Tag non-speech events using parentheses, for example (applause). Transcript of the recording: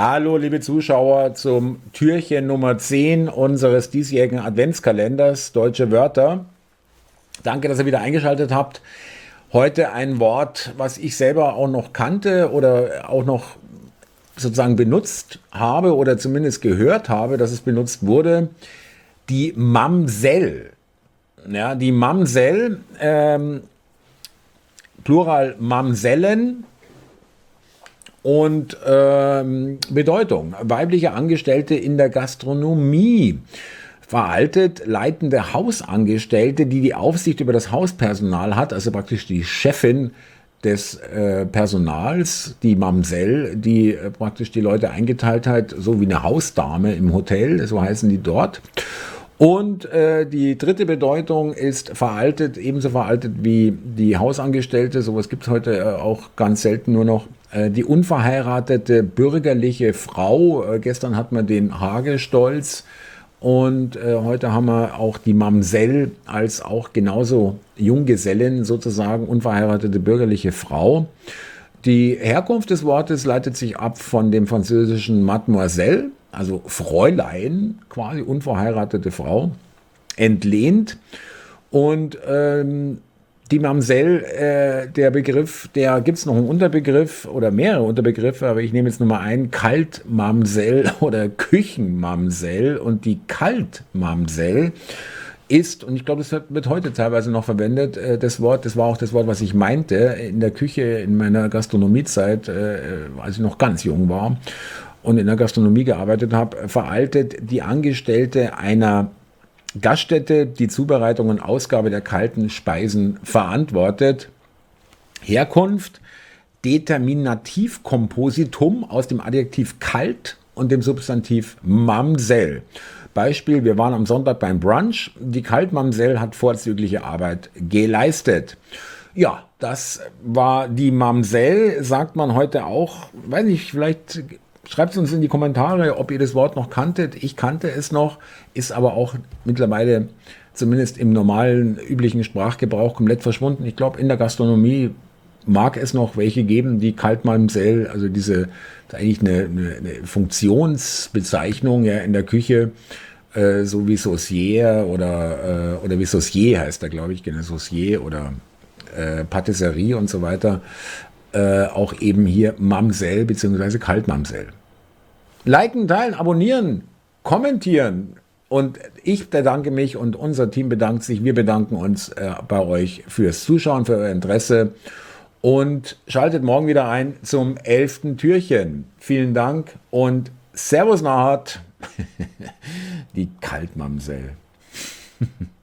Hallo, liebe Zuschauer, zum Türchen Nummer 10 unseres diesjährigen Adventskalenders Deutsche Wörter. Danke, dass ihr wieder eingeschaltet habt. Heute ein Wort, was ich selber auch noch kannte oder auch noch sozusagen benutzt habe oder zumindest gehört habe, dass es benutzt wurde. Die Mamsell. Ja, die Mamsell, ähm, Plural Mamsellen, und ähm, Bedeutung. Weibliche Angestellte in der Gastronomie. Veraltet leitende Hausangestellte, die die Aufsicht über das Hauspersonal hat, also praktisch die Chefin des äh, Personals, die Mamsell, die äh, praktisch die Leute eingeteilt hat, so wie eine Hausdame im Hotel, so heißen die dort. Und äh, die dritte Bedeutung ist veraltet, ebenso veraltet wie die Hausangestellte. Sowas gibt es heute äh, auch ganz selten nur noch. Äh, die unverheiratete bürgerliche Frau. Äh, gestern hat man den Hagestolz. Und äh, heute haben wir auch die Mamsell als auch genauso Junggesellin, sozusagen unverheiratete bürgerliche Frau. Die Herkunft des Wortes leitet sich ab von dem französischen Mademoiselle, also Fräulein, quasi unverheiratete Frau, entlehnt. Und ähm, die Mamsell, äh, der Begriff, der gibt es noch einen Unterbegriff oder mehrere Unterbegriffe, aber ich nehme jetzt nur mal einen, Kaltmamsell (laughs) oder Küchenmamsell. Und die Kaltmamsell ist, und ich glaube, das wird heute teilweise noch verwendet, äh, das Wort, das war auch das Wort, was ich meinte, in der Küche in meiner Gastronomiezeit, äh, als ich noch ganz jung war und in der Gastronomie gearbeitet habe, veraltet die Angestellte einer Gaststätte die Zubereitung und Ausgabe der kalten Speisen verantwortet. Herkunft Determinativkompositum aus dem Adjektiv kalt und dem Substantiv Mamsell. Beispiel, wir waren am Sonntag beim Brunch. Die Kaltmamsell hat vorzügliche Arbeit geleistet. Ja, das war die Mamsell, sagt man heute auch. Weiß nicht, vielleicht Schreibt es uns in die Kommentare, ob ihr das Wort noch kanntet. Ich kannte es noch, ist aber auch mittlerweile zumindest im normalen, üblichen Sprachgebrauch komplett verschwunden. Ich glaube, in der Gastronomie mag es noch welche geben, die Kaltmamsell, also diese, eigentlich eine, eine, eine Funktionsbezeichnung ja, in der Küche, äh, so wie Saucier oder, äh, oder wie Saucier heißt da, glaube ich, genau, Saucier oder äh, Patisserie und so weiter. Äh, auch eben hier Mamsell bzw. Kaltmamsell. Liken, teilen, abonnieren, kommentieren. Und ich bedanke mich und unser Team bedankt sich. Wir bedanken uns äh, bei euch fürs Zuschauen, für euer Interesse. Und schaltet morgen wieder ein zum elften Türchen. Vielen Dank und Servus Nahat. (laughs) Die Kaltmamsell. (laughs)